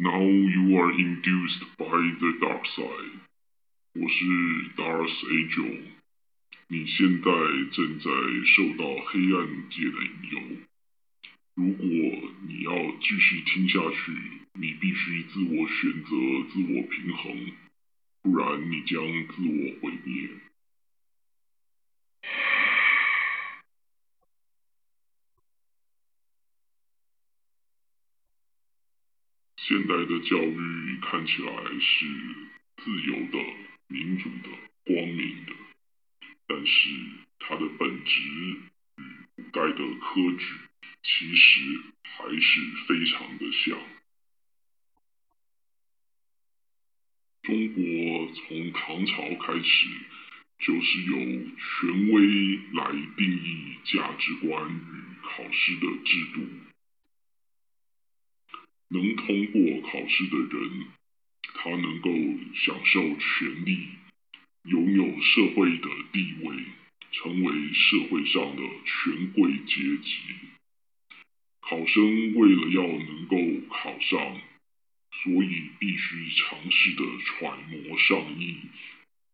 Now you are induced by the dark side。我是 Darth Angel。你现在正在受到黑暗界的引诱。如果你要继续听下去，你必须自我选择、自我平衡，不然你将自我毁灭。现代的教育看起来是自由的、民主的、光明的，但是它的本质与古代的科举其实还是非常的像。中国从唐朝开始就是由权威来定义价值观与考试的制度。能通过考试的人，他能够享受权利，拥有社会的地位，成为社会上的权贵阶级。考生为了要能够考上，所以必须尝试的揣摩上意，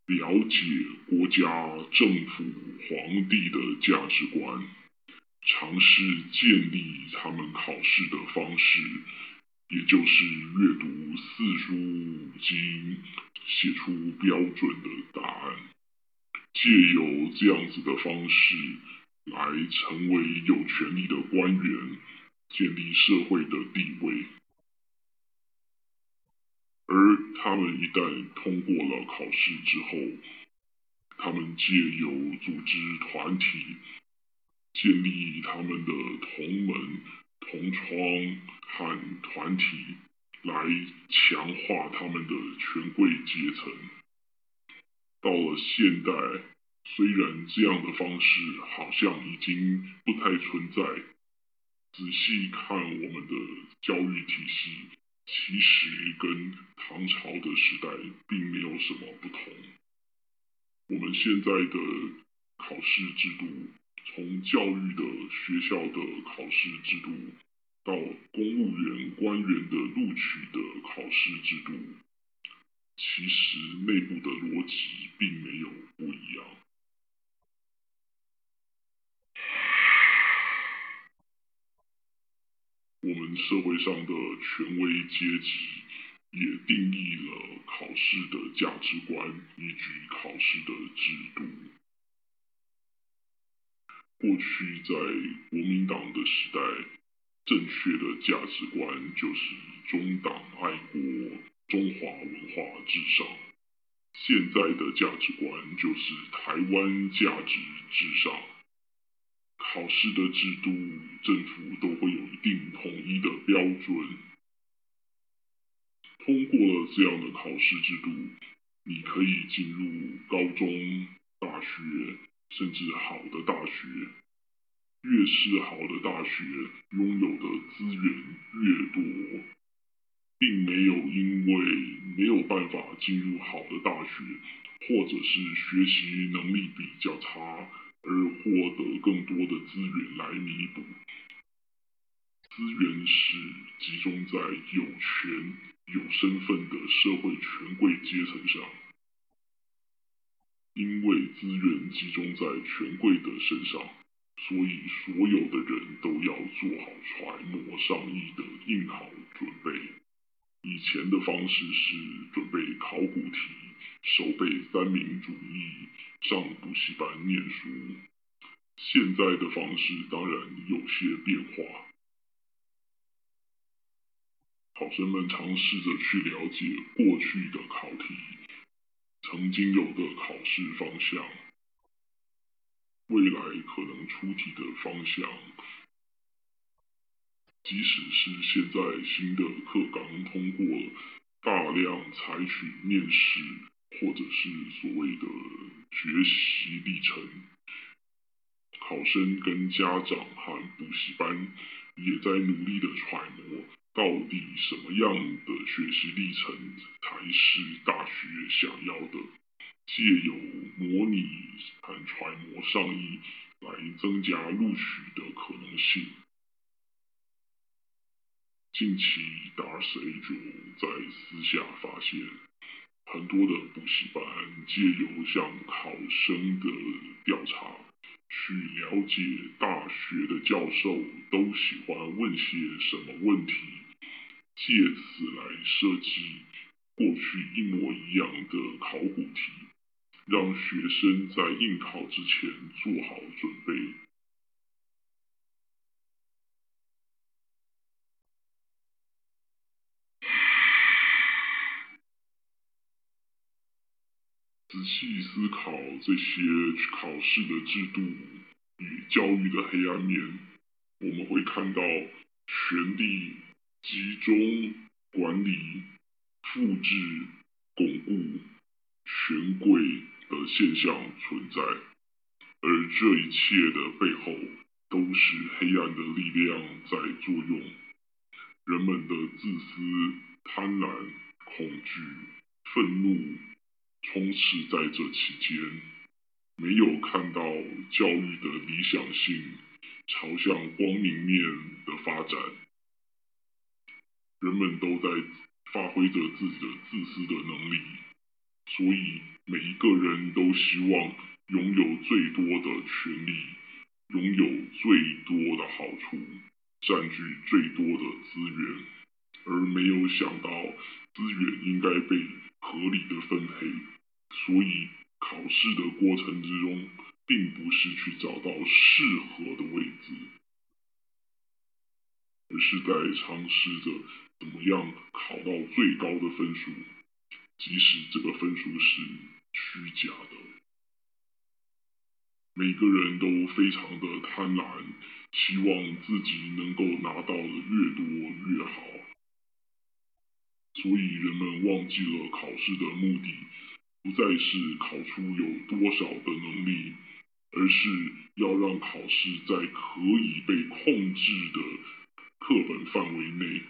了解国家、政府、皇帝的价值观，尝试建立他们考试的方式。也就是阅读四书五经，写出标准的答案，借由这样子的方式来成为有权力的官员，建立社会的地位。而他们一旦通过了考试之后，他们借由组织团体，建立他们的同门。同窗和团体来强化他们的权贵阶层。到了现代，虽然这样的方式好像已经不太存在，仔细看我们的教育体系，其实跟唐朝的时代并没有什么不同。我们现在的考试制度。从教育的学校的考试制度，到公务员官员的录取的考试制度，其实内部的逻辑并没有不一样。我们社会上的权威阶级也定义了考试的价值观以及考试的制度。过去在国民党的时代，正确的价值观就是中党爱国、中华文化至上；现在的价值观就是台湾价值至上。考试的制度，政府都会有一定统一的标准。通过了这样的考试制度，你可以进入高中、大学。甚至好的大学，越是好的大学，拥有的资源越多，并没有因为没有办法进入好的大学，或者是学习能力比较差而获得更多的资源来弥补。资源是集中在有权有身份的社会权贵阶层上。因为资源集中在权贵的身上，所以所有的人都要做好揣摩上意的应考准备。以前的方式是准备考古题、守背三民主义、上补习班念书。现在的方式当然有些变化，考生们尝试着去了解过去的考。曾经有的考试方向，未来可能出题的方向，即使是现在新的课纲通过大量采取面试或者是所谓的学习历程，考生跟家长和补习班也在努力的揣摩。到底什么样的学习历程是大学想要的？借由模拟和揣摩上意来增加录取的可能性。近期，Darcy 就在私下发现，很多的补习班借由向考生的调查，去了解大学的教授都喜欢问些什么问题，借此来设计过去一模一样的考古题，让学生在应考之前做好准备。仔细思考这些考试的制度与教育的黑暗面，我们会看到权力集中、管理、复制、巩固、权贵的现象存在，而这一切的背后都是黑暗的力量在作用。人们的自私、贪婪、恐惧、愤怒。充斥在这期间，没有看到教育的理想性朝向光明面的发展。人们都在发挥着自己的自私的能力，所以每一个人都希望拥有最多的权利，拥有最多的好处，占据最多的资源，而没有想到资源应该被合理的分配。所以，考试的过程之中，并不是去找到适合的位置，而是在尝试着怎么样考到最高的分数，即使这个分数是虚假的。每个人都非常的贪婪，希望自己能够拿到的越多越好，所以人们忘记了考试的目的。不再是考出有多少的能力，而是要让考试在可以被控制的范围内，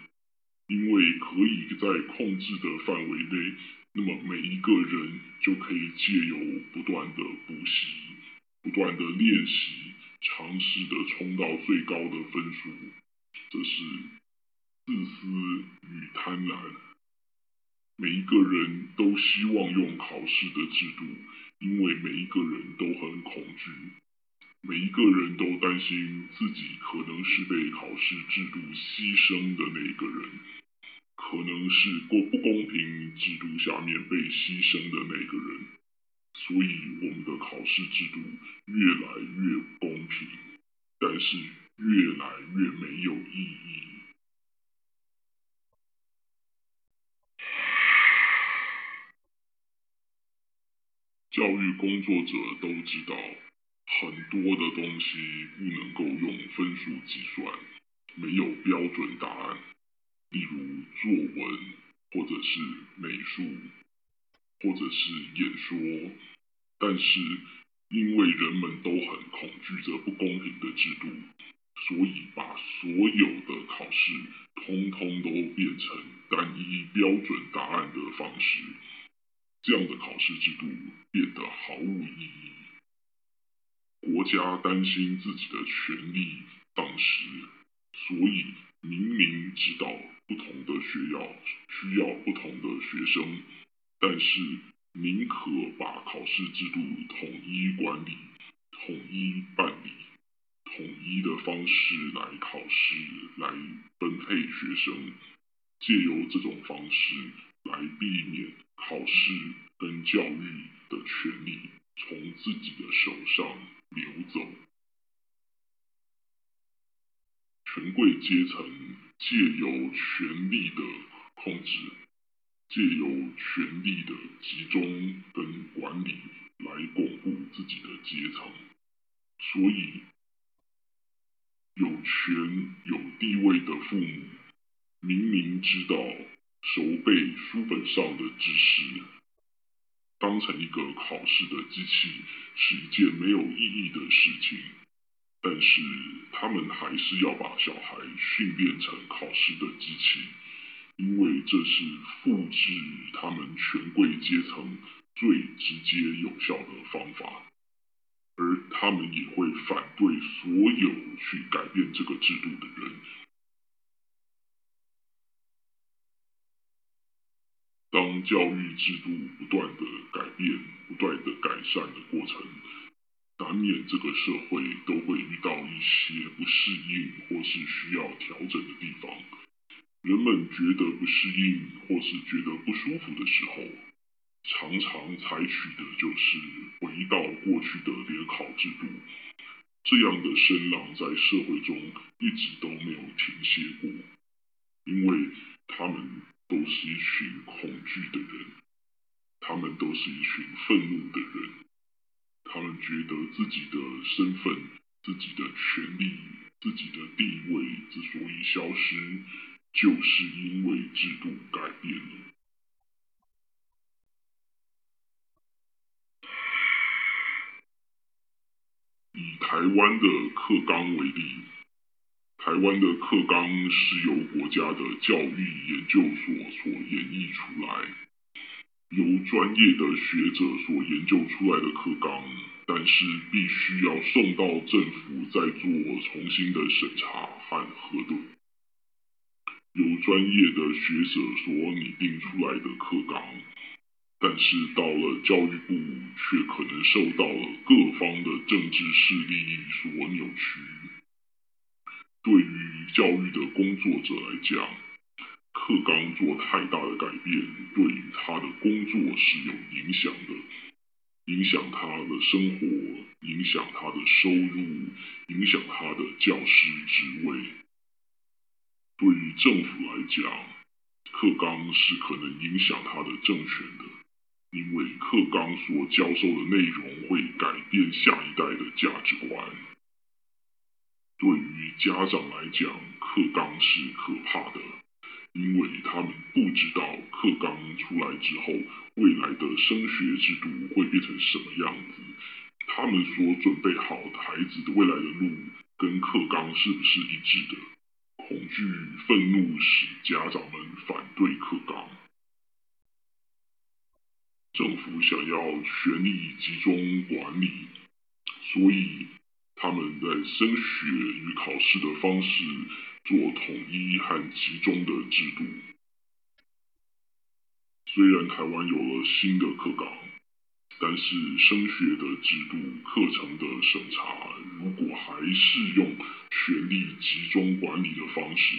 因为可以在控制的范围内，那么每一个人就可以借由不断的补习、不断的练习，尝试的冲到最高的分数。这是自私与贪婪。每一个人都希望用考试的制度，因为每一个人都很恐惧，每一个人都担心自己可能是被考试制度牺牲的那个人，可能是过不公平制度下面被牺牲的那个人，所以我们的考试制度越来越公平，但是越来越没有意义。教育工作者都知道，很多的东西不能够用分数计算，没有标准答案。例如作文，或者是美术，或者是演说。但是，因为人们都很恐惧这不公平的制度，所以把所有的考试通通都变成单一标准答案的方式。这样的考试制度变得毫无意义。国家担心自己的权利丧失，所以明明知道不同的学校需要不同的学生，但是宁可把考试制度统一管理、统一办理、统一的方式来考试来分配学生，借由这种方式来避免。考试跟教育的权利从自己的手上流走，权贵阶层借由权力的控制，借由权力的集中跟管理来巩固自己的阶层，所以有权有地位的父母明明知道。熟背书本上的知识，当成一个考试的机器，是一件没有意义的事情。但是他们还是要把小孩训练成考试的机器，因为这是复制他们权贵阶层最直接有效的方法。而他们也会反对所有去改变这个制度的人。当教育制度不断的改变、不断的改善的过程，难免这个社会都会遇到一些不适应或是需要调整的地方。人们觉得不适应或是觉得不舒服的时候，常常采取的就是回到过去的联考制度。这样的声浪在社会中一直都没有停歇过，因为他们都是一群恐惧的人，他们都是一群愤怒的人，他们觉得自己的身份、自己的权利、自己的地位之所以消失，就是因为制度改变了。以台湾的课纲为例，台湾的课纲是由国家的教育研究所所演绎出来，由专业的学者所研究出来的课纲，但是必须要送到政府再做重新的审查和核对，由专业的学者所拟定出来的课纲。但是到了教育部，却可能受到了各方的政治势力所扭曲。对于教育的工作者来讲，课纲做太大的改变，对于他的工作是有影响的，影响他的生活，影响他的收入，影响他的教师职位。对于政府来讲，课纲是可能影响他的政权的。因为课纲所教授的内容会改变下一代的价值观。对于家长来讲，课纲是可怕的，因为他们不知道课纲出来之后，未来的升学制度会变成什么样子。他们所准备好的孩子的未来的路，跟课纲是不是一致的？恐惧、愤怒使家长们反对课纲。政府想要全力集中管理，所以他们在升学与考试的方式做统一和集中的制度。虽然台湾有了新的课纲，但是升学的制度、课程的审查，如果还是用权力集中管理的方式，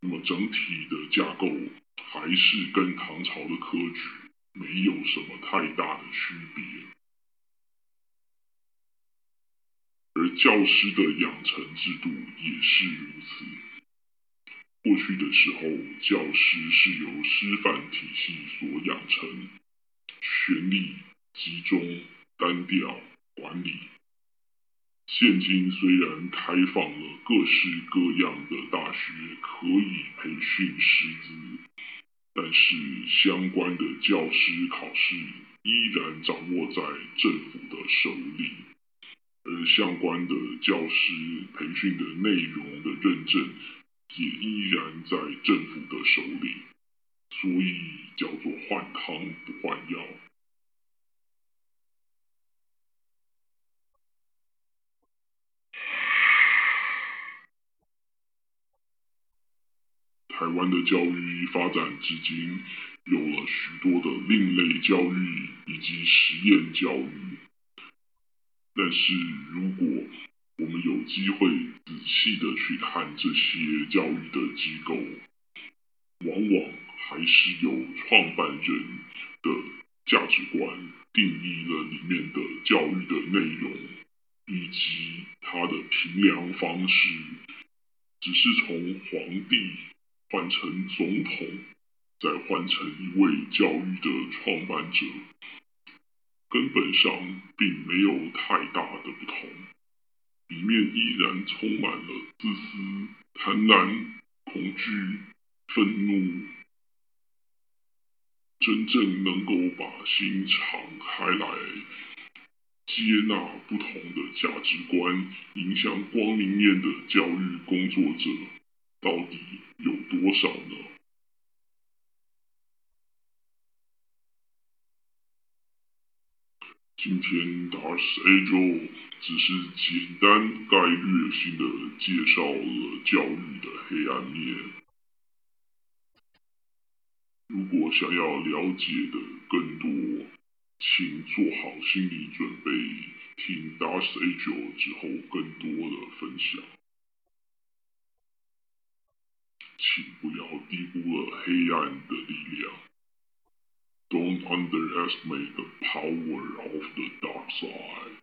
那么整体的架构。还是跟唐朝的科举没有什么太大的区别，教师的养成制度也是如此。过去的时候，教师是由师范体系所养成，权力集中、单调管理。现今虽然开放了各式各样的大学，可以培训师资。但是相关的教师考试依然掌握在政府的手里，而相关的教师培训的内容的认证也依然在政府的手里，所以叫做换汤不换药。台湾的教育发展至今，有了许多的另类教育以及实验教育。但是，如果我们有机会仔细的去看这些教育的机构，往往还是由创办人的价值观定义了里面的教育的内容，以及他的评量方式，只是从皇帝。换成总统，再换成一位教育的创办者，根本上并没有太大的不同，里面依然充满了自私、贪婪、恐惧、愤怒。真正能够把心敞开来，接纳不同的价值观，影响光明面的教育工作者。到底有多少呢？今天 Dars Age 只是简单概略性的介绍了教育的黑暗面。如果想要了解的更多，请做好心理准备，听 Dark Age 之后更多的分享。请不要低估了黑暗的力量。Don't underestimate the power of the dark side.